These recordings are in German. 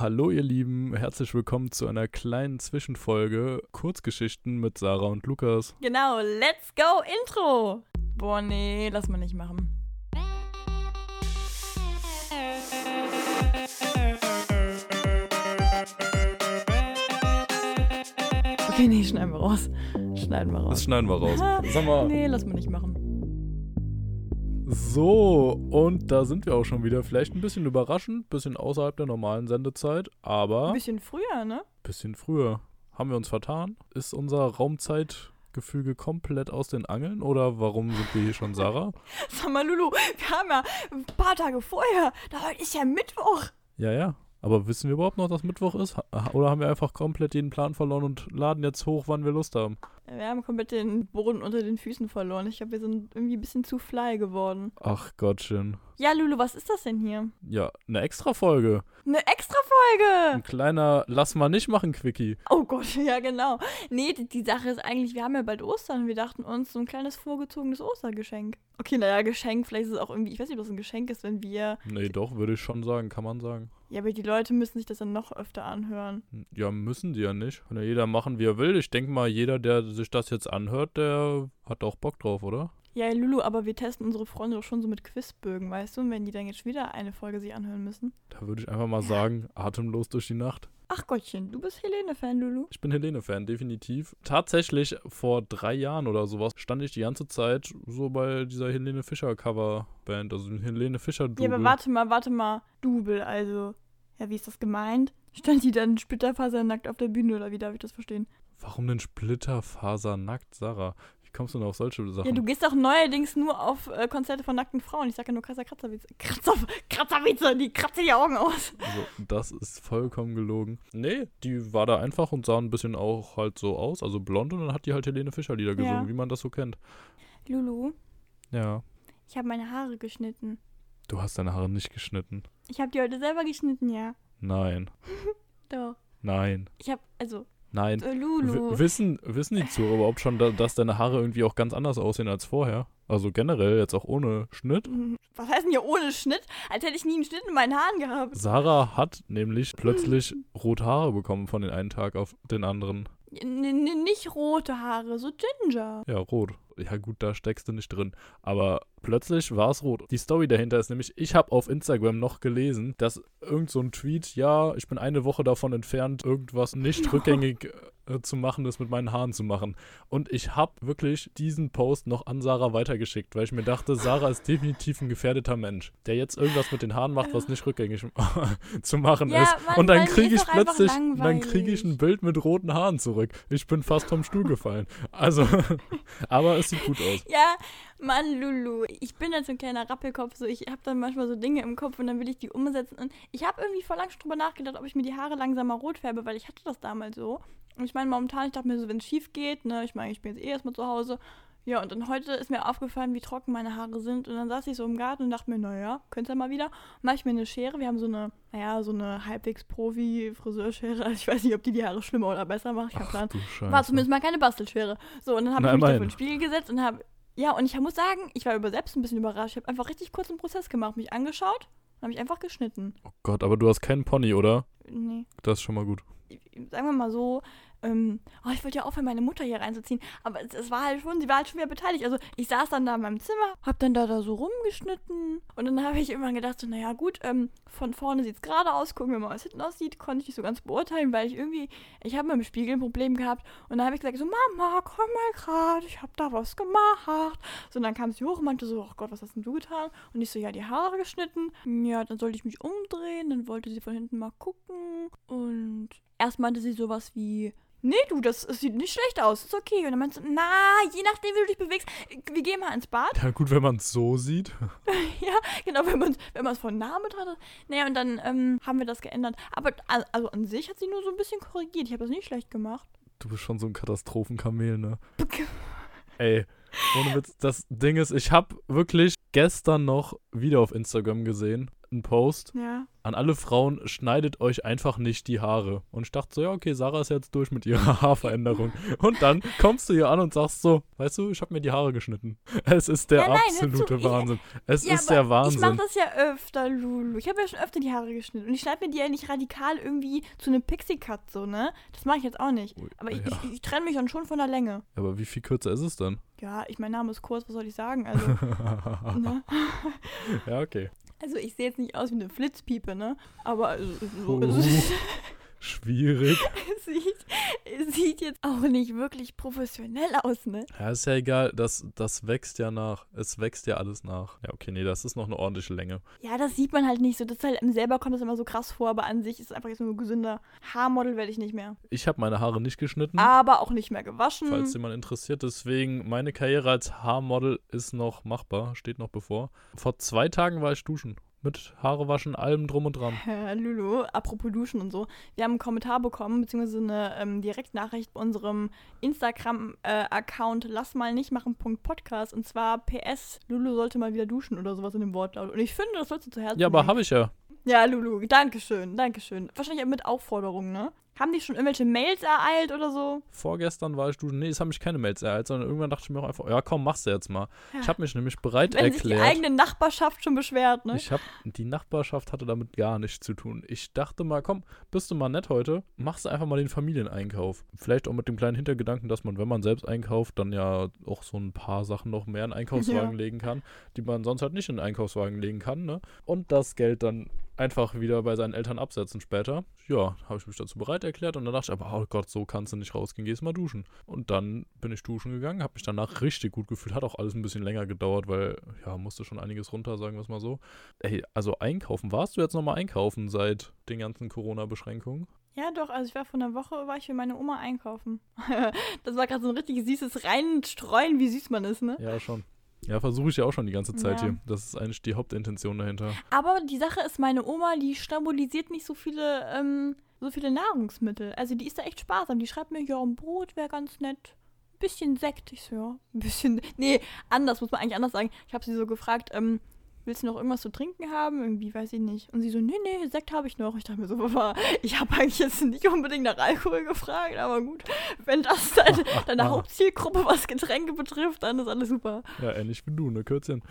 Hallo ihr Lieben, herzlich willkommen zu einer kleinen Zwischenfolge Kurzgeschichten mit Sarah und Lukas. Genau, let's go Intro. Boah, nee, lass mal nicht machen. Okay, nee, schneiden wir raus. Schneiden wir Das raus. schneiden wir raus. Sag mal. Nee, lass mal nicht machen. So, und da sind wir auch schon wieder. Vielleicht ein bisschen überraschend, bisschen außerhalb der normalen Sendezeit, aber Ein bisschen früher, ne? bisschen früher. Haben wir uns vertan? Ist unser Raumzeitgefüge komplett aus den Angeln oder warum sind wir hier schon Sarah? Sag mal, Lulu, wir haben ja ein paar Tage vorher. Da heute ist ja Mittwoch. Ja, ja. Aber wissen wir überhaupt noch, dass Mittwoch ist? Oder haben wir einfach komplett den Plan verloren und laden jetzt hoch, wann wir Lust haben? Wir haben komplett den Boden unter den Füßen verloren. Ich glaube, wir sind irgendwie ein bisschen zu fly geworden. Ach Gottchen. Ja, Lulu, was ist das denn hier? Ja, eine extra Folge. Ein kleiner Lass mal nicht machen, Quickie. Oh Gott, ja genau. Nee, die, die Sache ist eigentlich, wir haben ja bald Ostern. Wir dachten uns so ein kleines vorgezogenes Ostergeschenk. Okay, naja, Geschenk, vielleicht ist es auch irgendwie, ich weiß nicht, ob das ein Geschenk ist, wenn wir. Nee, doch, würde ich schon sagen, kann man sagen. Ja, aber die Leute müssen sich das dann noch öfter anhören. Ja, müssen die ja nicht. Kann ja jeder machen, wie er will. Ich denke mal, jeder, der sich das jetzt anhört, der hat auch Bock drauf, oder? Ja, Lulu, aber wir testen unsere Freunde doch schon so mit Quizbögen, weißt du? Und wenn die dann jetzt wieder eine Folge sich anhören müssen. Da würde ich einfach mal sagen, atemlos durch die Nacht. Ach Gottchen, du bist Helene-Fan, Lulu. Ich bin Helene-Fan, definitiv. Tatsächlich, vor drei Jahren oder sowas, stand ich die ganze Zeit so bei dieser Helene Fischer-Cover-Band, also Helene Fischer-Double. Ja, aber warte mal, warte mal. Double, also. Ja, wie ist das gemeint? Stand die dann splitterfasernackt auf der Bühne oder wie darf ich das verstehen? Warum denn Splitterfasernackt, Sarah? Wie kommst du denn auf solche Sachen? Ja, du gehst doch neuerdings nur auf äh, Konzerte von nackten Frauen. Ich sag ja nur krasser Kratzerwitze. Kratzer, Kratzerwitze, die kratzen die Augen aus. Also, das ist vollkommen gelogen. Nee, die war da einfach und sah ein bisschen auch halt so aus, also blond und dann hat die halt Helene Fischer Lieder gesungen, Ja. wie man das so kennt. Lulu, Ja. ich habe meine Haare geschnitten. Du hast deine Haare nicht geschnitten. Ich habe die heute selber geschnitten, ja. Nein. Doch. Nein. Ich habe, also, Nein. äh, W Lulu. wissen, wissen die Zuhörer überhaupt schon, da, dass deine Haare irgendwie auch ganz anders aussehen als vorher? Also generell, jetzt auch ohne Schnitt? Mhm. Was heißt denn hier ohne Schnitt? Als hätte ich nie einen Schnitt in meinen Haaren gehabt. Sarah hat nämlich plötzlich rote Haare bekommen von den einen Tag auf den anderen. N n nicht rote Haare, so Ginger. Ja, rot. Ja gut, da steckst du nicht drin. Aber plötzlich war es rot. Die Story dahinter ist nämlich, ich habe auf Instagram noch gelesen, dass irgend so ein Tweet, ja, ich bin eine Woche davon entfernt, irgendwas nicht rückgängig äh, zu machen ist, mit meinen Haaren zu machen. Und ich habe wirklich diesen Post noch an Sarah weitergeschickt, weil ich mir dachte, Sarah ist definitiv ein gefährdeter Mensch, der jetzt irgendwas mit den Haaren macht, was nicht rückgängig zu machen Ja, ist. Mann, Und dann kriege ich plötzlich, dann kriege ich ein Bild mit roten Haaren zurück. Ich bin fast vom Stuhl gefallen. Also, aber es sieht gut aus. Ja, Mann, Lulu. Ich bin jetzt so ein kleiner Rappelkopf. So, ich habe dann manchmal so Dinge im Kopf und dann will ich die umsetzen. Und ich habe irgendwie vor lang schon drüber nachgedacht, ob ich mir die Haare langsam mal rot färbe, weil ich hatte das damals so. Und ich meine, momentan, ich dachte mir so, wenn es schief geht, ne, ich meine, ich bin jetzt eh erstmal zu Hause. Ja, und dann heute ist mir aufgefallen, wie trocken meine Haare sind. Und dann saß ich so im Garten und dachte mir, naja, könntest ja mal wieder. Mach ich mir eine Schere. Wir haben so eine, naja, so eine halbwegs Profi-Friseurschere. Also ich weiß nicht, ob die die Haare schlimmer oder besser macht. Ich hab Plan. War zumindest mal keine Bastelschwere. So, und dann habe ich mich da vor den Spiegel gesetzt und habe. Ja, und ich muss sagen, ich war über selbst ein bisschen überrascht. Ich habe einfach richtig kurz einen Prozess gemacht, mich angeschaut und habe mich einfach geschnitten. Oh Gott, aber du hast keinen Pony, oder? Nee. Das ist schon mal gut. Sagen wir mal so, ähm, oh, ich wollte ja aufhören, meine Mutter hier reinzuziehen, aber es, es war halt schon, sie war halt schon wieder beteiligt. Also ich saß dann da in meinem Zimmer, hab dann da, da so rumgeschnitten und dann habe ich irgendwann gedacht, so, naja gut, ähm, von vorne sieht's gerade aus, gucken wir mal, was hinten aussieht, konnte ich nicht so ganz beurteilen, weil ich irgendwie, ich habe mit dem Spiegel ein Problem gehabt und dann habe ich gesagt, so Mama, komm mal gerade, ich habe da was gemacht. So, und dann kam sie hoch und meinte so, oh Gott, was hast denn du getan? Und ich so, ja, die Haare geschnitten. Ja, dann sollte ich mich umdrehen, dann wollte sie von hinten mal gucken und erst meinte sie sowas wie, nee, du, das, das sieht nicht schlecht aus, ist okay. Und dann meinte sie, na, je nachdem, wie du dich bewegst, wir gehen mal ins Bad. Ja, gut, wenn man es so sieht. ja, genau, wenn man es wenn man's von nah betrachtet. Naja, und dann ähm, haben wir das geändert. Aber al- also an sich hat sie nur so ein bisschen korrigiert. Ich habe das nicht schlecht gemacht. Du bist schon so ein Katastrophenkamel, ne? Ey, ohne Witz. Das Ding ist, ich habe wirklich gestern noch wieder auf Instagram gesehen. Einen Post Ja. an alle Frauen, schneidet euch einfach nicht die Haare. Und ich dachte so, ja, okay, Sarah ist jetzt durch mit ihrer Haarveränderung. Und dann kommst du hier an und sagst so, weißt du, ich habe mir die Haare geschnitten. Es ist der Ja, nein, absolute ich- Wahnsinn. Es ja, ist der Ich mache Wahnsinn. das ja öfter, Lulu. Ich habe ja schon öfter die Haare geschnitten. Und ich schneide mir die ja nicht radikal irgendwie zu einem Pixie-Cut, so, ne? Das mache ich jetzt auch nicht. Aber ich, ich, ich trenne mich dann schon von der Länge. Aber wie viel kürzer ist es dann? Ja, ich, mein Name ist kurz, was soll ich sagen? Also, ne? ja, okay. Also ich sehe jetzt nicht aus wie eine Flitzpiepe, ne? Aber äh, so, Uh. es, Schwierig. sieht, sieht jetzt auch nicht wirklich professionell aus, ne? Ja, ist ja egal, das, das wächst ja nach. Es wächst ja alles nach. Ja, okay, nee, das ist noch eine ordentliche Länge. Ja, das sieht man halt nicht so. Das ist halt, selber kommt das immer so krass vor, aber an sich ist es einfach jetzt nur ein gesünder Haarmodel, werde ich nicht mehr. Ich habe meine Haare nicht geschnitten. Aber auch nicht mehr gewaschen. Falls jemand interessiert, deswegen meine Karriere als Haarmodel ist noch machbar, steht noch bevor. Vor zwei Tagen war ich duschen. Mit Haare waschen, allem drum und dran. Äh, Lulu, apropos Duschen und so. Wir haben einen Kommentar bekommen, beziehungsweise eine ähm, Direktnachricht bei unserem Instagram-Account Lass mal nicht machen. Podcast. Und zwar PS, Lulu sollte mal wieder duschen oder sowas in dem Wortlaut. Und ich finde, das sollst du zu Herzen Ja, aber habe ich ja. Ja, Lulu, dankeschön, dankeschön. Wahrscheinlich mit Aufforderungen, ne? Haben die schon irgendwelche Mails ereilt oder so? Vorgestern war ich duschen. Nee, es haben mich keine Mails ereilt, sondern irgendwann dachte ich mir auch einfach, ja komm, mach's jetzt mal. Ja. Ich habe mich nämlich bereit Wenn sich die erklärt. eigene Nachbarschaft schon beschwert, ne? Ich habe die Nachbarschaft hatte damit gar nichts zu tun. Ich dachte mal, komm, bist du mal nett heute, machst einfach mal den Familieneinkauf. Vielleicht auch mit dem kleinen Hintergedanken, dass man, wenn man selbst einkauft, dann ja auch so ein paar Sachen noch mehr in den Einkaufswagen Ja. legen kann, die man sonst halt nicht in den Einkaufswagen legen kann, ne? Und das Geld dann einfach wieder bei seinen Eltern absetzen später. Ja, habe ich mich dazu bereit erklärt und dann dachte ich aber, oh Gott, so kannst du nicht rausgehen, gehst mal duschen. Und dann bin ich duschen gegangen, habe mich danach richtig gut gefühlt, hat auch alles ein bisschen länger gedauert, weil, ja, musste schon einiges runter, sagen wir es mal so. Ey, also einkaufen, warst du jetzt nochmal einkaufen seit den ganzen Corona-Beschränkungen? Ja, doch, also ich war vor einer Woche, war ich für meine Oma einkaufen. das war gerade so ein richtig süßes Reinstreuen, wie süß man ist, ne? Ja, schon. Ja, versuche ich ja auch schon die ganze Zeit Ja. hier. Das ist eigentlich die Hauptintention dahinter. Aber die Sache ist, meine Oma, die stabilisiert nicht so viele, ähm, so viele Nahrungsmittel. Also die ist da echt sparsam. Die schreibt mir, ja, ein Brot wäre ganz nett. Ein bisschen Sekt. Ich so, ja, ein bisschen. Nee, anders, muss man eigentlich anders sagen. Ich habe sie so gefragt, ähm, willst du noch irgendwas zu trinken haben? Irgendwie, weiß ich nicht. Und sie so, nee, nee, Sekt habe ich noch. Ich dachte mir so, Papa, ich habe eigentlich jetzt nicht unbedingt nach Alkohol gefragt, aber gut, wenn das deine, deine Hauptzielgruppe, was Getränke betrifft, dann ist alles super. Ja, ähnlich wie du, ne, Kürzchen.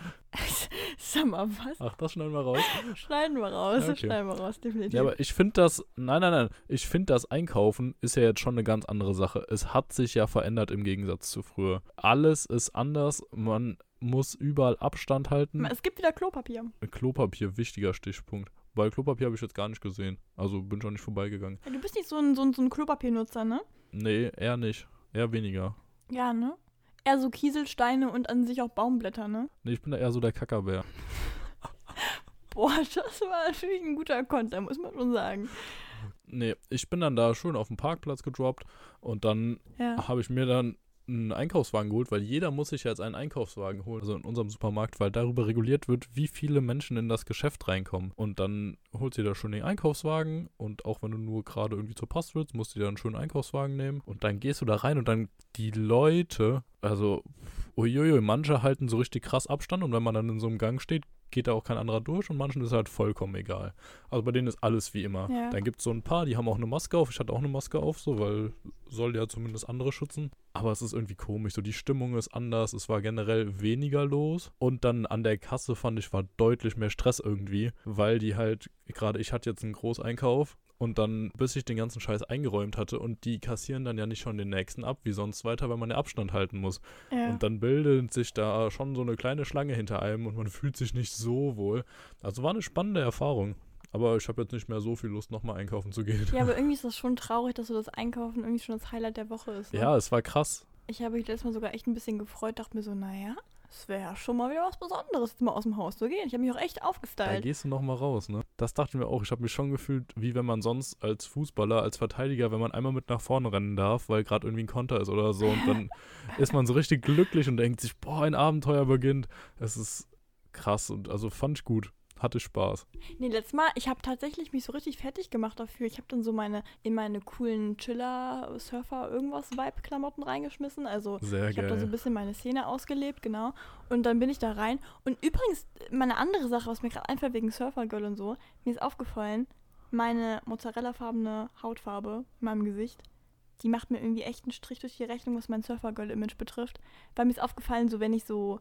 Sag mal, was? Ach, das schneiden wir raus. Schneiden wir raus, Ja, okay. schneiden wir raus, definitiv. Ja, aber ich finde das, nein, nein, nein, ich finde das Einkaufen ist ja jetzt schon eine ganz andere Sache. Es hat sich ja verändert im Gegensatz zu früher. Alles ist anders, man muss überall Abstand halten. Es gibt wieder Klopapier. Klopapier, wichtiger Stichpunkt. Weil Klopapier habe ich jetzt gar nicht gesehen. Also bin schon nicht vorbeigegangen. Ja, du bist nicht so ein, so ein, so ein Klopapiernutzer, ne? Nee, eher nicht. Eher weniger. Ja, ne? Eher so Kieselsteine und an sich auch Baumblätter, ne? Nee, ich bin da eher so der Kackerbär. Boah, das war natürlich ein guter Konter, muss man schon sagen. Nee, ich bin dann da schön auf dem Parkplatz gedroppt und dann Ja. habe ich mir dann einen Einkaufswagen geholt, weil jeder muss sich jetzt einen Einkaufswagen holen, also in unserem Supermarkt, weil darüber reguliert wird, wie viele Menschen in das Geschäft reinkommen. Und dann holst du dir da schon den Einkaufswagen und auch wenn du nur gerade irgendwie zur Post willst, musst du dir dann einen schönen Einkaufswagen nehmen und dann gehst du da rein und dann die Leute, also uiuiui, manche halten so richtig krass Abstand und wenn man dann in so einem Gang steht, geht da auch kein anderer durch und manchen ist halt vollkommen egal. Also bei denen ist alles wie immer. Ja. Dann gibt es so ein paar, die haben auch eine Maske auf. Ich hatte auch eine Maske auf, so, weil soll ja zumindest andere schützen. Aber es ist irgendwie komisch. So, die Stimmung ist anders. Es war generell weniger los. Und dann an der Kasse fand ich, war deutlich mehr Stress irgendwie, weil die halt, gerade ich hatte jetzt einen Großeinkauf. Und dann, bis ich den ganzen Scheiß eingeräumt hatte und die kassieren dann ja nicht schon den nächsten ab, wie sonst weiter, weil man ja Abstand halten muss. ja. Und dann bildet sich da schon so eine kleine Schlange hinter einem und man fühlt sich nicht so wohl. Also war eine spannende Erfahrung. Aber ich habe jetzt nicht mehr so viel Lust, nochmal einkaufen zu gehen. ja, aber irgendwie ist das schon traurig, dass so das Einkaufen irgendwie schon das Highlight der Woche ist. Ne? Ja, es war krass. Ich habe mich letztes Mal sogar echt ein bisschen gefreut, dachte mir so, naja, es wäre ja schon mal wieder was Besonderes, jetzt mal aus dem Haus zu gehen. Ich habe mich auch echt Da aufgestylt. gehst du nochmal raus, ne? Das dachte ich mir auch. Ich habe mich schon gefühlt, wie wenn man sonst als Fußballer, als Verteidiger, wenn man einmal mit nach vorne rennen darf, weil gerade irgendwie ein Konter ist oder so. Und dann ist man so richtig glücklich und denkt sich, boah, ein Abenteuer beginnt. Es ist krass und also fand ich gut. Hatte Spaß. Nee, letztes Mal, ich habe tatsächlich mich so richtig fertig gemacht dafür. Ich habe dann so meine, in meine coolen Chiller, Surfer, irgendwas Vibe-Klamotten reingeschmissen. Also Sehr ich habe da so ein bisschen meine Szene ausgelebt, genau. Und dann bin ich da rein. Und übrigens, meine andere Sache, was mir gerade einfällt wegen Surfer-Girl und so, mir ist aufgefallen, meine mozzarella-farbene Hautfarbe in meinem Gesicht, die macht mir irgendwie echt einen Strich durch die Rechnung, was mein Surfer-Girl-Image betrifft. Weil mir ist aufgefallen, so wenn ich so.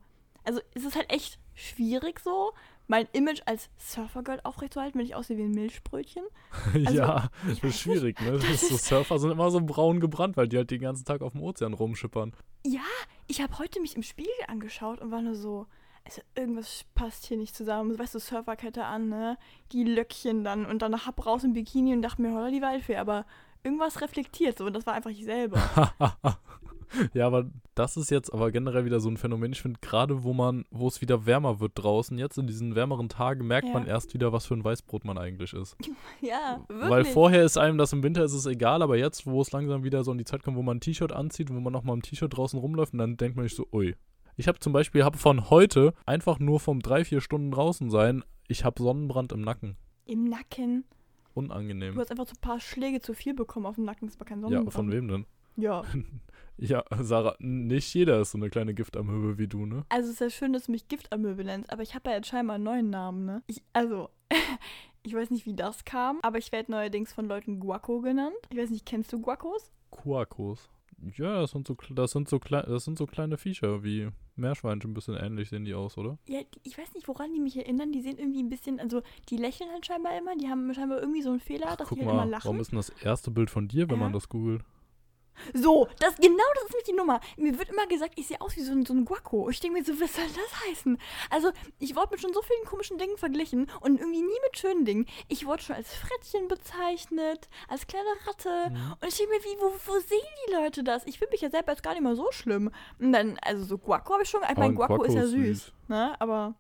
Also es ist halt echt schwierig so, mein Image als Surfer-Girl aufrechtzuerhalten, wenn ich aussehe wie ein Milchbrötchen. Also, ja, das ist schwierig, ne? Das ist so Surfer sind immer so braun gebrannt, weil die halt den ganzen Tag auf dem Ozean rumschippern. Ja, ich habe heute mich im Spiegel angeschaut und war nur so, also irgendwas passt hier nicht zusammen. Weißt du, Surferkette an, ne? Die Löckchen dann und dann hab raus im Bikini und dachte mir, holla die Waldfee, aber irgendwas reflektiert so und das war einfach ich selber. ja, aber das ist jetzt aber generell wieder so ein Phänomen. Ich finde, gerade wo man, wo es wieder wärmer wird draußen, jetzt in diesen wärmeren Tagen, merkt Ja. man erst wieder, was für ein Weißbrot man eigentlich ist. ja, wirklich. Weil vorher ist einem das im Winter ist es egal, aber jetzt, wo es langsam wieder so in die Zeit kommt, wo man ein T-Shirt anzieht, wo man nochmal im T-Shirt draußen rumläuft, und dann denkt man sich so, ui. Ich habe zum Beispiel, habe von heute einfach nur vom drei, vier Stunden draußen sein, ich habe Sonnenbrand im Nacken. Im Nacken. Unangenehm. Du hast einfach so ein paar Schläge zu viel bekommen auf dem Nacken, das war kein Ja, Sonnenbrand. von wem denn? Ja. Ja, Sarah, nicht jeder ist so eine kleine Giftamöbe wie du, ne? Also es ist ja schön, dass du mich Giftamöbe nennst, aber ich habe ja jetzt scheinbar einen neuen Namen, ne? Ich, also, ich weiß nicht, wie das kam, aber ich werde neuerdings von Leuten Guaco genannt. Ich weiß nicht, kennst du Guacos? Quakos. Ja, das sind so, das sind so, klei- das sind so kleine Viecher wie Meerschweinchen, ein bisschen ähnlich sehen die aus, oder? Ja, ich weiß nicht, woran die mich erinnern. Die sehen irgendwie ein bisschen, also die lächeln halt scheinbar immer. Die haben scheinbar irgendwie so einen Fehler, Ach, dass die halt immer lachen. warum ist denn das erste Bild von dir, wenn Ja. man das googelt? So, das, genau das ist nämlich die Nummer. Mir wird immer gesagt, ich sehe aus wie so ein, so ein Guaco. Ich denke mir so, was soll das heißen? Also, ich wurde mit schon so vielen komischen Dingen verglichen und irgendwie nie mit schönen Dingen. Ich wurde schon als Frettchen bezeichnet, als kleine Ratte. Mhm. Und ich denke mir, wie, wo, wo sehen die Leute das? Ich finde mich ja selber jetzt gar nicht mal so schlimm. Und dann, also so Guaco habe ich schon, ich meine, ein Guaco ist ja Guaco süß, süß. ne? Aber,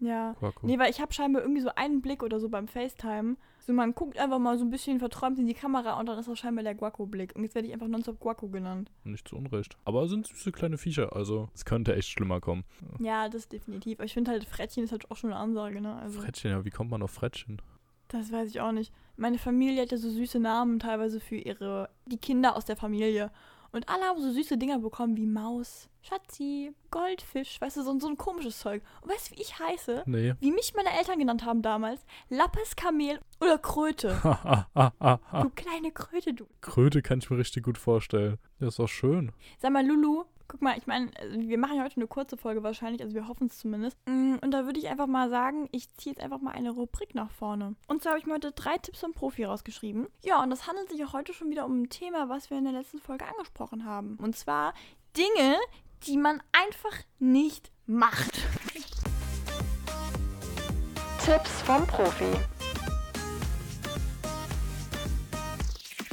ja. Quako. Nee, weil ich habe scheinbar irgendwie so einen Blick oder so beim FaceTime. So, man guckt einfach mal so ein bisschen verträumt in die Kamera und dann ist das scheinbar der Guaco-Blick. Und jetzt werde ich einfach nonstop Guaco genannt. Nicht zu Unrecht. Aber sind süße kleine Viecher, also es könnte echt schlimmer kommen. Ja, das definitiv. Aber ich finde halt, Frettchen ist halt auch schon eine Ansage, ne? Also, Frettchen, ja, wie kommt man auf Frettchen? das weiß ich auch nicht. Meine Familie hat ja so süße Namen teilweise für ihre, die Kinder aus der Familie. Und alle haben so süße Dinger bekommen wie Maus, Schatzi, Goldfisch, weißt du, so, so ein komisches Zeug. Und weißt du, wie ich heiße? Nee. Wie mich meine Eltern genannt haben damals? Lappes, Kamel oder Kröte. Du kleine Kröte, du. Kröte kann ich mir richtig gut vorstellen. Ja, ist doch schön. Sag mal, Lulu, guck mal, ich meine, wir machen heute eine kurze Folge wahrscheinlich, also wir hoffen es zumindest. Mm, Und da würde ich einfach mal sagen, ich ziehe jetzt einfach mal eine Rubrik nach vorne. Und zwar habe ich mir heute drei Tipps vom Profi rausgeschrieben. Ja, und das handelt sich auch heute schon wieder um ein Thema, was wir in der letzten Folge angesprochen haben. Und zwar Dinge, die man einfach nicht macht. Tipps vom Profi.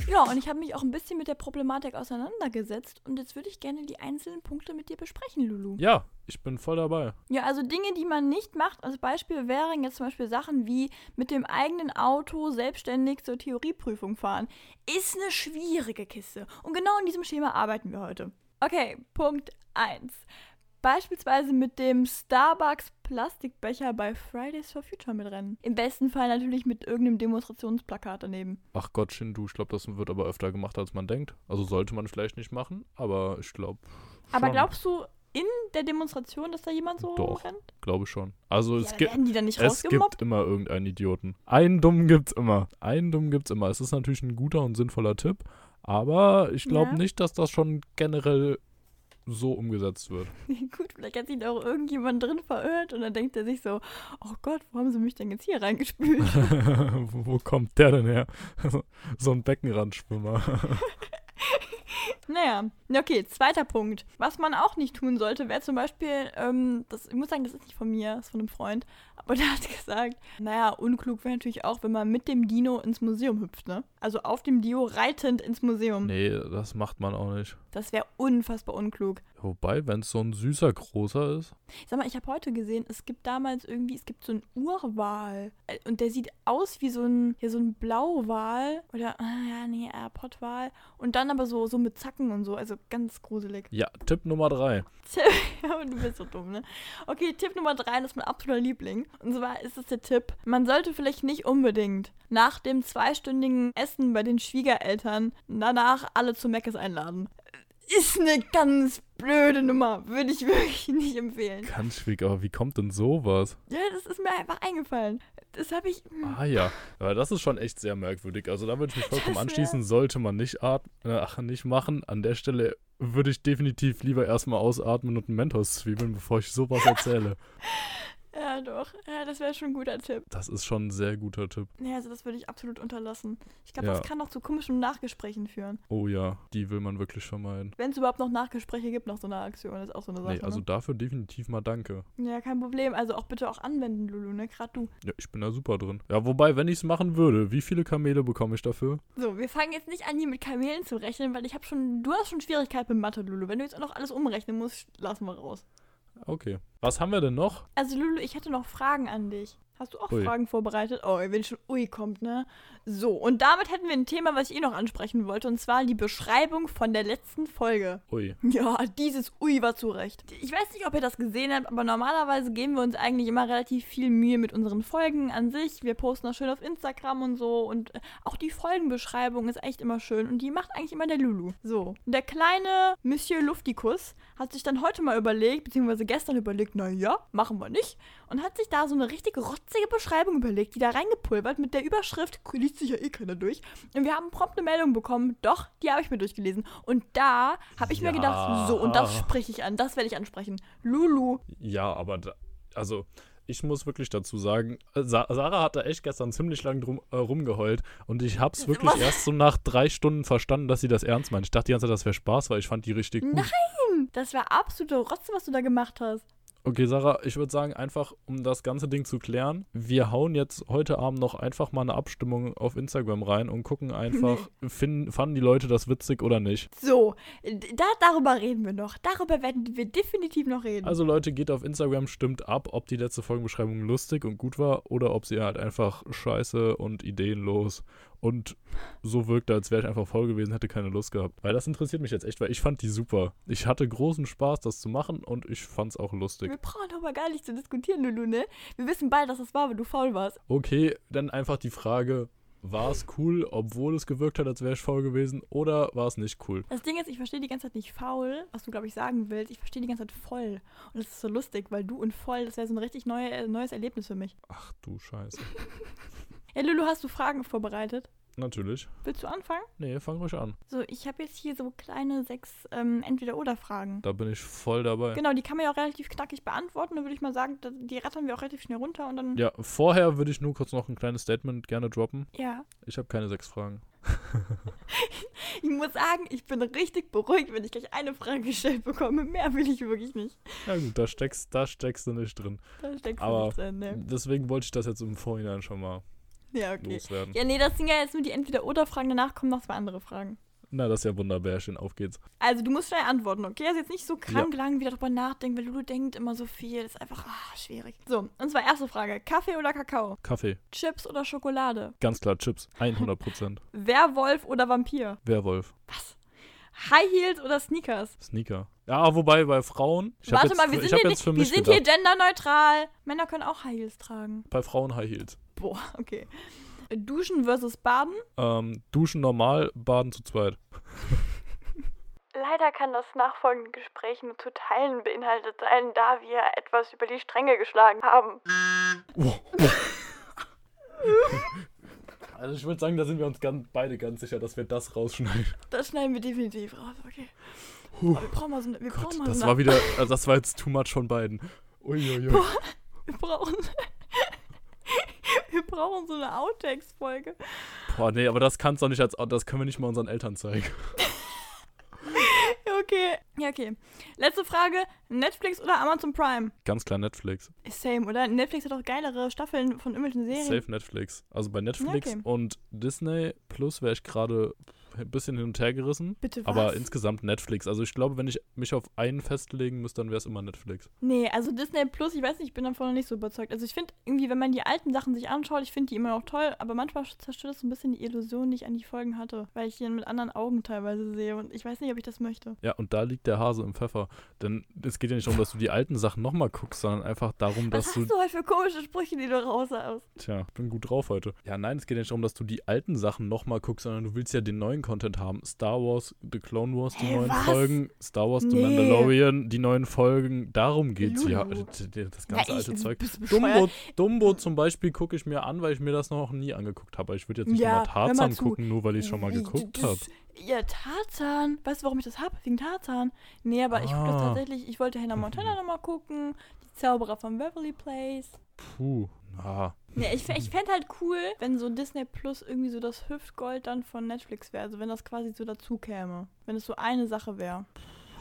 Ja, und ich habe mich auch ein bisschen mit der Problematik auseinandergesetzt und jetzt würde ich gerne die einzelnen Punkte mit dir besprechen, Lulu. Ja, ich bin voll dabei. Ja, also Dinge, die man nicht macht, als Beispiel wären jetzt zum Beispiel Sachen wie mit dem eigenen Auto selbstständig zur Theorieprüfung fahren. Ist eine schwierige Kiste. Und genau in diesem Schema arbeiten wir heute. Okay, Punkt 1. Beispielsweise mit dem Starbucks Plastikbecher bei Fridays for Future mitrennen. Im besten Fall natürlich mit irgendeinem Demonstrationsplakat daneben. Ach Gottchen, du, ich glaube, das wird aber öfter gemacht, als man denkt. Also sollte man vielleicht nicht machen, aber ich glaube. Aber glaubst du in der Demonstration, dass da jemand so Doch. rennt? Glaube ich schon. Also es ja, gibt. werden die dann nicht Es gibt immer irgendeinen Idioten. Einen dummen gibt's immer. Einen dummen gibt's immer. Es ist natürlich ein guter und sinnvoller Tipp, aber ich glaube Ja. nicht, dass das schon generell so umgesetzt wird. Gut, vielleicht hat sich da auch irgendjemand drin verirrt und dann denkt er sich so, oh Gott, wo haben sie mich denn jetzt hier reingespült? wo, wo kommt der denn her? so ein Beckenrandschwimmer. Naja, okay, zweiter Punkt. Was man auch nicht tun sollte, wäre zum Beispiel, ähm, das, ich muss sagen, das ist nicht von mir, das ist von einem Freund, aber der hat gesagt, naja, unklug wäre natürlich auch, wenn man mit dem Dino ins Museum hüpft, ne? Also auf dem Dio reitend ins Museum. nee, das macht man auch nicht. Das wäre unfassbar unklug. Wobei, wenn es so ein süßer Großer ist. Sag mal, ich habe heute gesehen, es gibt damals irgendwie, es gibt so einen Urwal. Äh, Und der sieht aus wie so ein, ja, so ein Blauwal. Oder, ah, ja, nee, eher Pottwal. Und dann aber so, so mit Zacken und so. Also ganz gruselig. Ja, Tipp Nummer drei. Ja, du bist so dumm, ne? Okay, Tipp Nummer drei, das ist mein absoluter Liebling. Und zwar ist es der Tipp, man sollte vielleicht nicht unbedingt nach dem zweistündigen Essen bei den Schwiegereltern danach alle zu Meckes einladen. Ist eine ganz blöde Nummer. Würde ich wirklich nicht empfehlen. Ganz schwierig, aber wie kommt denn sowas? Ja, das ist mir einfach eingefallen. Das habe ich. hm, Ah ja, aber das ist schon echt sehr merkwürdig. Also da würde ich mich vollkommen Das anschließen, sollte man nicht atmen, äh, ach, nicht machen. An der Stelle würde ich definitiv lieber erstmal ausatmen und einen Mentos zwiebeln, bevor ich sowas erzähle. Ja, doch. Ja, das wäre schon ein guter Tipp. Das ist schon ein sehr guter Tipp. Ja, also das würde ich absolut unterlassen. Ich glaube, Ja. das kann auch zu komischen Nachgesprächen führen. Oh ja, die will man wirklich vermeiden. Wenn es überhaupt noch Nachgespräche gibt nach so einer Aktion, ist auch so eine Sache. Nee, also dafür definitiv mal danke. ne? Ja, kein Problem. Also auch bitte auch anwenden, Lulu, ne? Gerade du. Ja, ich bin da super drin. Ja, wobei, wenn ich es machen würde, wie viele Kamele bekomme ich dafür? So, wir fangen jetzt nicht an, hier mit Kamelen zu rechnen, weil ich habe schon, du hast schon Schwierigkeiten mit Mathe, Lulu. Wenn du jetzt auch noch alles umrechnen musst, lassen wir raus. Okay. Was haben wir denn noch? Also Lulu, ich hätte noch Fragen an dich. Hast du auch Ui. Fragen vorbereitet? Oh, wenn schon Ui kommt, ne? So, und damit hätten wir ein Thema, was ich eh noch ansprechen wollte, und zwar die Beschreibung von der letzten Folge. Ui. Ja, dieses Ui war zu Recht. Ich weiß nicht, ob ihr das gesehen habt, aber normalerweise geben wir uns eigentlich immer relativ viel Mühe mit unseren Folgen an sich. Wir posten das schön auf Instagram und so und äh, auch die Folgenbeschreibung ist echt immer schön und die macht eigentlich immer der Lulu. So, der kleine Monsieur Luftikus hat sich dann heute mal überlegt, beziehungsweise gestern überlegt, na ja, machen wir nicht. Und hat sich da so eine richtig rotzige Beschreibung überlegt, die da reingepulvert mit der Überschrift, liest sich ja eh keiner durch. Und wir haben prompt eine Meldung bekommen, doch, die habe ich mir durchgelesen. Und da habe ich mir Ja. gedacht, so, und das spreche ich an, das werde ich ansprechen. Lulu. Ja, aber da, also ich muss wirklich dazu sagen, äh, Sa Sarah hat da echt gestern ziemlich lang drum, äh, rumgeheult und ich hab's wirklich Was? erst so nach drei Stunden verstanden, dass sie das ernst meint. Ich dachte die ganze Zeit, das wäre Spaß, weil ich fand die richtig gut. Nein, das war absolute Rotze, was du da gemacht hast. Okay, Sarah, ich würde sagen, einfach um das ganze Ding zu klären, wir hauen jetzt heute Abend noch einfach mal eine Abstimmung auf Instagram rein und gucken einfach, finden, fanden die Leute das witzig oder nicht. So, da, darüber reden wir noch. Darüber werden wir definitiv noch reden. Also Leute, geht auf Instagram, stimmt ab, ob die letzte Folgenbeschreibung lustig und gut war oder ob sie halt einfach scheiße und ideenlos und so wirkte, als wäre ich einfach voll gewesen, hätte keine Lust gehabt. Weil das interessiert mich jetzt echt, weil ich fand die super. Ich hatte großen Spaß, das zu machen und ich fand's auch lustig. wir brauchen aber gar nicht zu diskutieren, Lulu, ne? Wir wissen beide, dass es war, weil du faul warst. Okay, dann einfach die Frage, war es cool, obwohl es gewirkt hat, als wäre ich faul gewesen oder war es nicht cool? Das Ding ist, ich verstehe die ganze Zeit nicht faul, was du, glaube ich, sagen willst. Ich verstehe die ganze Zeit voll. Und das ist so lustig, weil du und voll, das wäre so ein richtig neue, neues Erlebnis für mich. Ach du Scheiße. Ja, Lulu, hast du Fragen vorbereitet? Natürlich. Willst du anfangen? Nee, fang ruhig an. So, ich habe jetzt hier so kleine sechs ähm, Entweder-Oder-Fragen. Da bin ich voll dabei. Genau, die kann man ja auch relativ knackig beantworten. Dann würde ich mal sagen, da- die rattern wir auch relativ schnell runter und dann. Ja, vorher würde ich nur kurz noch ein kleines Statement gerne droppen. ja. Ich habe keine sechs Fragen. Ich muss sagen, ich bin richtig beruhigt, wenn ich gleich eine Frage gestellt bekomme. Mehr will ich wirklich nicht. Ja gut, da steckst, da steckst du nicht drin. Da steckst du Aber nichts drin, ne? deswegen wollte ich das jetzt im Vorhinein schon mal Ja, okay. loswerden. Ja, nee, das sind ja jetzt nur die Entweder-Oder-Fragen. Danach kommen noch zwei andere Fragen. Na, das ist ja wunderbärchen. Auf geht's. Also, du musst schnell antworten, okay? Also jetzt nicht so krank lang wieder drüber nachdenken, weil Lulu denkt immer so viel. Das ist einfach ah, schwierig. So, und zwar erste Frage. Kaffee oder Kakao? Kaffee. Chips oder Schokolade? Ganz klar, Chips. 100%. Werwolf oder Vampir? Werwolf. Was? High Heels oder Sneakers? Sneaker. Ja, wobei bei Frauen. Warte jetzt, mal, wir sind, hier, jetzt für nicht- wir sind hier genderneutral. Männer können auch High Heels tragen. Bei Frauen High Heels. Boah, okay. Duschen versus Baden? Ähm, duschen normal, baden zu zweit. Leider kann das nachfolgende Gespräch nur zu Teilen beinhaltet sein, da wir etwas über die Stränge geschlagen haben. Also ich würde sagen, da sind wir uns ganz, beide ganz sicher, dass wir das rausschneiden. Das schneiden wir definitiv raus, okay. Puh. Aber wir brauchen mal so. Wir Gott, brauchen mal das so war eine, wieder, also das war jetzt too much von beiden. Uiuiui. Wir brauchen. Brauchen so eine Outtakes-Folge. Boah, nee, aber das kann's doch nicht als, das können wir nicht mal unseren Eltern zeigen. Okay. Ja, okay. Letzte Frage: Netflix oder Amazon Prime? Ganz klar Netflix. Same, oder? Netflix hat auch geilere Staffeln von irgendwelchen Serien. Safe Netflix. Also bei Netflix okay. und Disney Plus wäre ich gerade ein bisschen hin und her gerissen. Bitte was? Aber insgesamt Netflix. Also ich glaube, wenn ich mich auf einen festlegen müsste, dann wäre es immer Netflix. Nee, also Disney Plus, ich weiß nicht, ich bin davon noch nicht so überzeugt. Also ich finde irgendwie, wenn man die alten Sachen sich anschaut, ich finde die immer noch toll, aber manchmal zerstört das so ein bisschen die Illusion, die ich an die Folgen hatte, weil ich die mit anderen Augen teilweise sehe und ich weiß nicht, ob ich das möchte. Ja, und da liegt der Hase im Pfeffer. Denn es geht ja nicht darum, dass du die alten Sachen nochmal guckst, sondern einfach darum, Was dass du hast du heute für komische Sprüche, die du raushaust? Tja, ich bin gut drauf heute. Ja, nein, es geht ja nicht darum, dass du die alten Sachen nochmal guckst, sondern du willst ja den neuen Content haben. Star Wars, The Clone Wars, die Hä, neuen was? Folgen, Star Wars, The Nee. Mandalorian, die neuen Folgen. Darum geht's ja. Das ganze Ja, alte Zeug. Dumbo, Dumbo zum Beispiel gucke ich mir an, weil ich mir das noch nie angeguckt habe. Ich würde jetzt nicht Ja, immer Tarzan gucken, nur weil ich schon mal Wie, geguckt habe. Ja, Tarzan. Weißt du, warum ich das habe? Wegen Tarzan. Nee, aber ich gucke das Ah. tatsächlich, ich wollte Hannah Montana nochmal gucken. Die Zauberer von Beverly Place. Puh, ah. Nee, ich, ich fände halt cool, wenn so Disney Plus irgendwie so das Hüftgold dann von Netflix wäre. Also wenn das quasi so dazu käme. Wenn es so eine Sache wäre.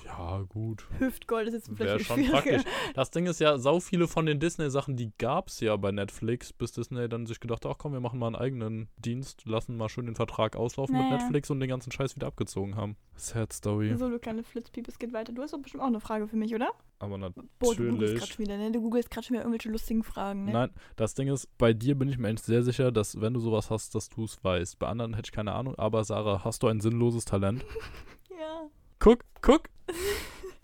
Ja, gut. Hüftgold ist jetzt Wäre vielleicht schon schwierig. praktisch. Das Ding ist ja, sau viele von den Disney-Sachen, die gab es ja bei Netflix, bis Disney dann sich gedacht hat, ach komm, wir machen mal einen eigenen Dienst, lassen mal schön den Vertrag auslaufen mit Naja. Netflix und den ganzen Scheiß wieder abgezogen haben. Sad Story. So, du kleine Flitzpiep, es geht weiter. Du hast doch bestimmt auch eine Frage für mich, oder? Aber Boah, du googelst natürlich. gerade schon wieder, ne? Du googelst gerade schon wieder irgendwelche lustigen Fragen, ne? Nein, das Ding ist, bei dir bin ich mir eigentlich sehr sicher, dass wenn du sowas hast, dass du es weißt. Bei anderen hätte ich keine Ahnung, aber Sarah, hast du ein sinnloses Talent? Ja. Guck, guck.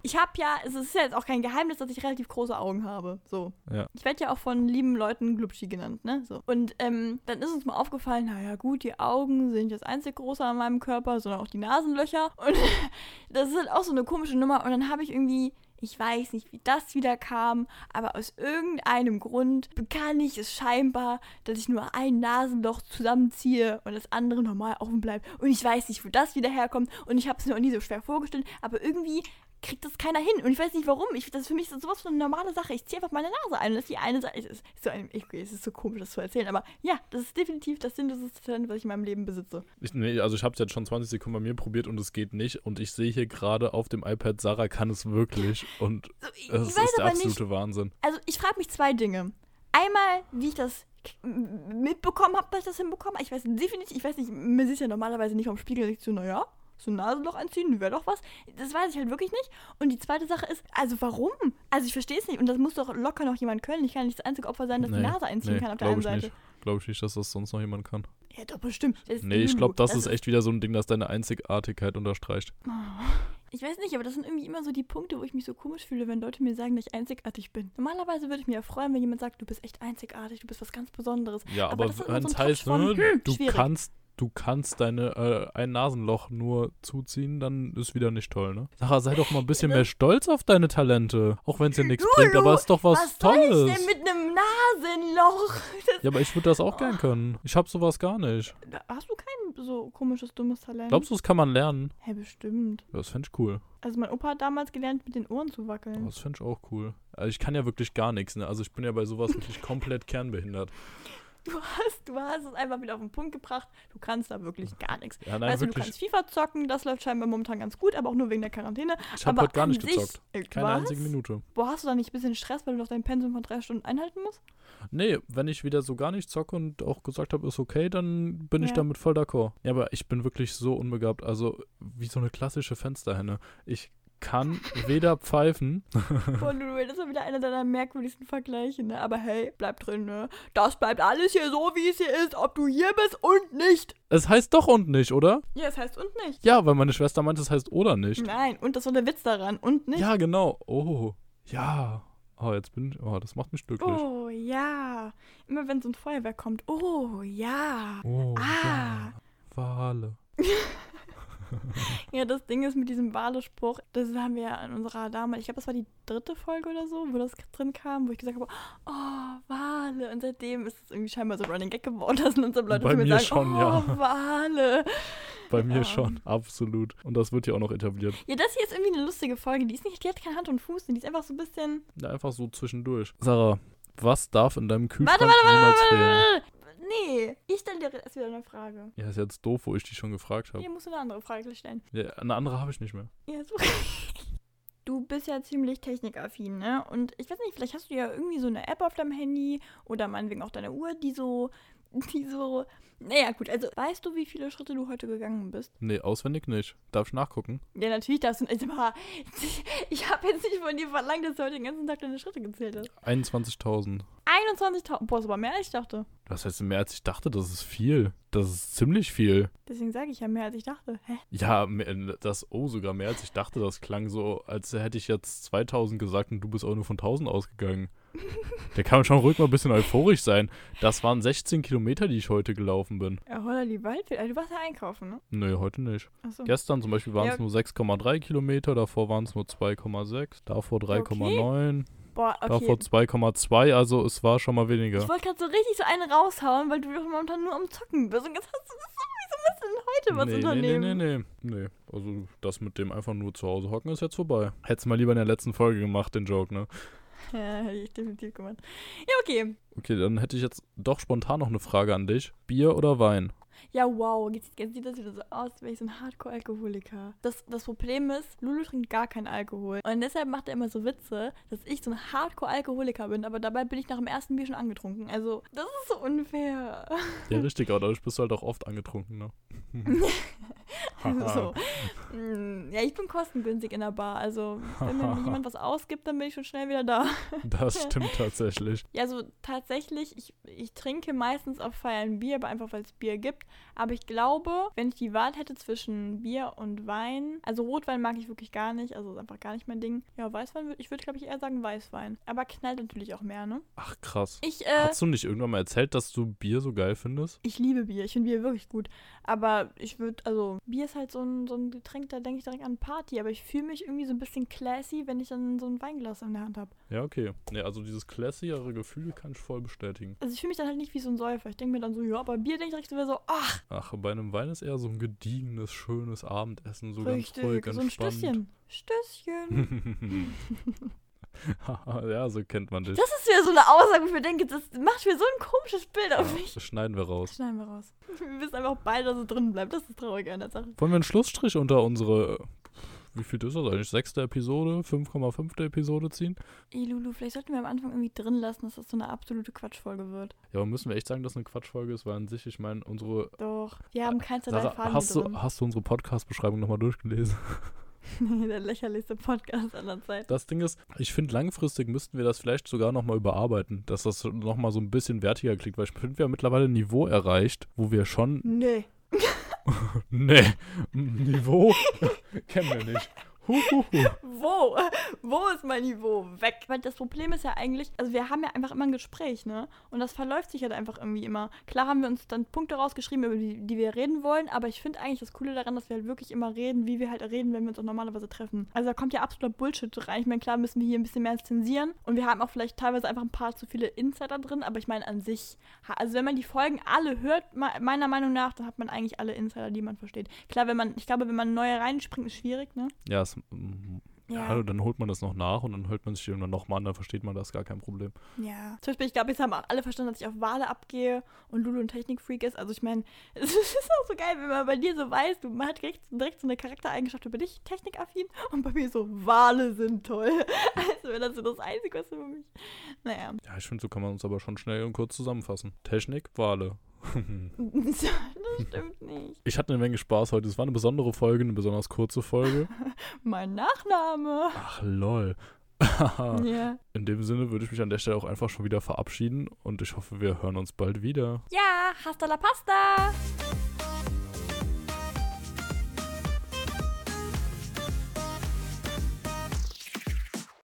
Ich habe ja, es ist ja jetzt auch kein Geheimnis, dass ich relativ große Augen habe. So. Ja. Ich werde ja auch von lieben Leuten Glubschi genannt, ne? So. Und ähm, dann ist uns mal aufgefallen, naja gut, die Augen sind nicht das einzig große an meinem Körper, sondern auch die Nasenlöcher. Und das ist halt auch so eine komische Nummer. Und dann habe ich irgendwie, ich weiß nicht, wie das wieder kam, aber aus irgendeinem Grund kann ich es scheinbar, dass ich nur ein Nasenloch zusammenziehe und das andere normal offen bleibt. Und ich weiß nicht, wo das wieder herkommt. Und ich habe es mir auch nie so schwer vorgestellt, aber irgendwie kriegt das keiner hin. Und ich weiß nicht warum. Ich, das ist für mich so sowas von eine normale Sache. Ich ziehe einfach meine Nase ein. Und das ist die eine Seite. Es ist, so ein, okay, es ist so komisch, das zu erzählen. Aber ja, das ist definitiv das sinnloseste Talent, was ich in meinem Leben besitze. Ich, nee, also ich habe es jetzt schon 20 Sekunden bei mir probiert und es geht nicht. Und ich sehe hier gerade auf dem iPad, Sarah kann es wirklich. Und So, ich, es ich ist der aber nicht. absolute Wahnsinn. Also ich frage mich zwei Dinge. Einmal, wie ich das mitbekommen habe, dass ich das hinbekomme. Ich weiß definitiv, ich weiß nicht, mir sieht ja normalerweise nicht vom Spiegel, ich so, naja, so ein Nasenloch anziehen, wäre doch was. Das weiß ich halt wirklich nicht. Und die zweite Sache ist, also warum? Also ich verstehe es nicht. Und das muss doch locker noch jemand können. Ich kann nicht das einzige Opfer sein, das die Nase einziehen kann auf der einen ich Seite. nicht. Glaube ich nicht, dass das sonst noch jemand kann. Ja, doch bestimmt. Das Nee, ich glaube, das, ist echt wieder so ein Ding, das deine Einzigartigkeit unterstreicht. Ich weiß nicht, aber das sind irgendwie immer so die Punkte, wo ich mich so komisch fühle, wenn Leute mir sagen, dass ich einzigartig bin. Normalerweise würde ich mir ja freuen, wenn jemand sagt, du bist echt einzigartig, du bist was ganz Besonderes. Ja, Aber aber, das wenn so es Touch heißt, von, ne, hm, du schwierig. kannst, du kannst deine äh, ein Nasenloch nur zuziehen, dann ist wieder nicht toll, ne? Sarah, sei doch mal ein bisschen mehr stolz auf deine Talente, auch wenn es dir nichts bringt, aber es ist doch was, Was soll Tolles. ich denn mit einem Nasenloch? Das, ja, aber ich würde das auch gern können. Ich habe sowas gar nicht. Hast du kein so komisches, dummes Talent? Glaubst du, das kann man lernen? Hä, bestimmt. Ja, Das fände ich cool. Also mein Opa hat damals gelernt, mit den Ohren zu wackeln. Das fände ich auch cool. Also ich kann ja wirklich gar nichts, ne? Also ich bin ja bei sowas wirklich komplett kernbehindert. Du hast, du hast es einfach wieder auf den Punkt gebracht. Du kannst da wirklich gar nichts. Ja, nein, weißt du, du wirklich. kannst FIFA zocken, das läuft scheinbar momentan ganz gut, aber auch nur wegen der Quarantäne. Ich habe heute gar nicht sich- gezockt. Äh, Keine was? einzige Minute. Boah, hast du da nicht ein bisschen Stress, weil du noch dein Pensum von drei Stunden einhalten musst? Nee, wenn ich wieder so gar nicht zocke und auch gesagt habe, ist okay, dann bin ich Ja. damit voll d'accord. Ja, aber ich bin wirklich so unbegabt. Also wie so eine klassische Fensterhenne. Ich kann weder pfeifen. Boah, Lulu, das ist wieder einer deiner merkwürdigsten Vergleiche, ne? Aber hey, bleib drin, ne? Das bleibt alles hier so, wie es hier ist, ob du hier bist und nicht. Es heißt doch und nicht, oder? Ja, es heißt und nicht. Ja, weil meine Schwester meint, es heißt oder nicht. Nein, und das war der Witz daran. Und nicht. Ja, genau. Oh, ja. Oh, jetzt bin ich. Oh, das macht mich glücklich. Oh, ja. Immer wenn so ein Feuerwerk kommt. Oh, ja. Oh, Ah. ja. Wale. Ja, das Ding ist mit diesem Wale-Spruch, das haben wir ja in unserer damals, ich glaube, das war die dritte Folge oder so, wo das drin kam, wo ich gesagt habe, oh, Wale. Und seitdem ist es irgendwie scheinbar so Running Gag geworden, dass unsere Leute Bei zu mir mir sagen, schon, oh, ja. Wale. Bei mir Ja. schon, absolut. Und das wird ja auch noch etabliert. Ja, das hier ist irgendwie eine lustige Folge. Die ist nicht, die hat keine Hand und Fuß, die ist einfach so ein bisschen. Ja, einfach so zwischendurch. Sarah, was darf in deinem Kühlschrank Warte, warte, warte, niemals warte, fehlen? warte. Nee, ich stelle dir erst wieder eine Frage. Ja, ist jetzt doof, wo ich die schon gefragt habe. Hier musst du eine andere Frage stellen. Ja, eine andere habe ich nicht mehr. Ja, so. Du bist ja ziemlich technikaffin, ne? Und ich weiß nicht, vielleicht hast du ja irgendwie so eine App auf deinem Handy oder meinetwegen auch deine Uhr, die so die so. Naja, gut, also weißt du, wie viele Schritte du heute gegangen bist? Nee, auswendig nicht. Darf ich nachgucken? Ja, natürlich darfst du. Also, ich habe jetzt nicht von dir verlangt, dass du heute den ganzen Tag deine Schritte gezählt hast. 21.000. 21.000. Boah, ist aber mehr als ich dachte. Das heißt mehr als ich dachte, das ist viel. Das ist ziemlich viel. Deswegen sage ich ja mehr als ich dachte. Hä? Ja, das, oh, sogar mehr als ich dachte. Das klang so, als hätte ich jetzt 2000 gesagt und du bist auch nur von 1000 ausgegangen. Der kann schon ruhig mal ein bisschen euphorisch sein. Das waren 16 Kilometer, die ich heute gelaufen bin. Ja, holla die Waldfee. Also, du warst ja einkaufen, ne? Nee, heute nicht. Achso. Gestern zum Beispiel waren es Ja. nur 6,3 Kilometer, davor waren es nur 2,6, davor 3,9, Boah, okay. davor 2,2, also es war schon mal weniger. Ich wollte gerade so richtig so einen raushauen, weil du doch momentan nur am Zocken bist. Und jetzt hast du das so, denn heute was nee, unternehmen? nee, nee, nee, nee. Also das mit dem einfach nur zu Hause hocken ist jetzt vorbei. Hättest mal lieber in der letzten Folge gemacht, den Joke, ne? Ja, hätte ich definitiv gemacht. Ja, okay. Okay, dann hätte ich jetzt doch spontan noch eine Frage an dich. Bier oder Wein? Ja, wow. Jetzt, jetzt sieht das wieder so aus, als wäre ich so ein Hardcore-Alkoholiker. Das, das Problem ist, Lulu trinkt gar keinen Alkohol. Und deshalb macht er immer so Witze, dass ich so ein Hardcore-Alkoholiker bin. Aber dabei bin ich nach dem ersten Bier schon angetrunken. Also, das ist so unfair. Ja, richtig, aber dadurch bist du halt auch oft angetrunken, ne? so. Mm, Ja, ich bin kostengünstig in der Bar. Also, wenn mir jemand was ausgibt, dann bin ich schon schnell wieder da. Das stimmt tatsächlich. Ja, also tatsächlich, ich, ich trinke meistens auf Feiern Bier, aber einfach weil es Bier gibt. Aber ich glaube, wenn ich die Wahl hätte zwischen Bier und Wein, also Rotwein mag ich wirklich gar nicht, also ist einfach gar nicht mein Ding. Ja, Weißwein, würd- ich würde glaube ich eher sagen Weißwein. Aber knallt natürlich auch mehr, ne? Ach, krass. Ich, äh, Hast du nicht irgendwann mal erzählt, dass du Bier so geil findest? ich liebe Bier, ich finde Bier wirklich gut. Aber ich würde, also Bier ist halt so ein, so ein Getränk, da denke ich direkt an Party. Aber ich fühle mich irgendwie so ein bisschen classy, wenn ich dann so ein Weinglas in der Hand habe. Ja, okay. Nee, also dieses classiere Gefühl kann ich voll bestätigen. Also ich fühle mich dann halt nicht wie so ein Säufer. Ich denke mir dann so, ja, aber Bier denke ich direkt so, wieder so, ach, Ach, bei einem Wein ist eher so ein gediegenes, schönes Abendessen, so Richtig, ganz ruhig, so ein. Stößchen. Stößchen. ja, so kennt man dich. Das ist wieder so eine Aussage, wo ich mir denke, das macht mir so ein komisches Bild auf mich. das schneiden wir raus. Schneiden wir raus. Wir wissen einfach beide, dass es drin bleibt. Das ist traurig an der Sache. Wollen wir einen Schlussstrich unter unsere, wie viel ist das eigentlich, sechste Episode, 5,5. Episode ziehen? Ey, Lulu, vielleicht sollten wir am Anfang irgendwie drin lassen, dass das so eine absolute Quatschfolge wird. Ja, aber müssen wir echt sagen, dass eine Quatschfolge ist, weil an sich, ich meine, unsere... Doch. Wir haben keins der drei Sarah, Faden hast, du, hast du unsere Podcast-Beschreibung nochmal durchgelesen? der lächerlichste Podcast aller Zeit. Das Ding ist, ich finde, langfristig müssten wir das vielleicht sogar nochmal überarbeiten, dass das nochmal so ein bisschen wertiger klingt, weil ich finde, wir haben mittlerweile ein Niveau erreicht, wo wir schon Nee. Nee, Niveau kennen wir nicht. Huhuhu. Wo? Wo ist mein Niveau? Weg. Weil das Problem ist ja eigentlich, also wir haben ja einfach immer ein Gespräch, ne? Und das verläuft sich halt einfach irgendwie immer. Klar haben wir uns dann Punkte rausgeschrieben, über die, die wir reden wollen, aber ich finde eigentlich das Coole daran, dass wir halt wirklich immer reden, wie wir halt reden, wenn wir uns auch normalerweise treffen. Also da kommt ja absoluter Bullshit rein. Ich meine, klar müssen wir hier ein bisschen mehr zensieren und wir haben auch vielleicht teilweise einfach ein paar zu viele Insider drin, aber ich meine an sich, also wenn man die Folgen alle hört, me- meiner Meinung nach, dann hat man eigentlich alle Insider, die man versteht. Klar, wenn man, ich glaube, wenn man neue reinspringt, ist schwierig, ne? Ja, es, mm, ja. dann holt man das noch nach und dann hört man sich irgendwann nochmal an, dann versteht man das gar kein Problem. Ja. Zum Beispiel, ich glaube, jetzt haben auch alle verstanden, dass ich auf Wale abgehe und Lulu ein Technikfreak ist. Also ich meine, es ist auch so geil, wenn man bei dir so weiß, du man hat direkt, direkt so eine Charaktereigenschaft über dich, technikaffin, und bei mir so, Wale sind toll. Also wäre das so das Einzige, was über mich. Naja. Ja, ich finde, so kann man uns aber schon schnell und kurz zusammenfassen. Technik, Wale. das stimmt nicht. Ich hatte eine Menge Spaß heute. Es war eine besondere Folge, eine besonders kurze Folge. Mein Nachname. Ach, lol. Ja. In dem Sinne würde ich mich an der Stelle auch einfach schon wieder verabschieden und ich hoffe, wir hören uns bald wieder. Ja, hasta la pasta.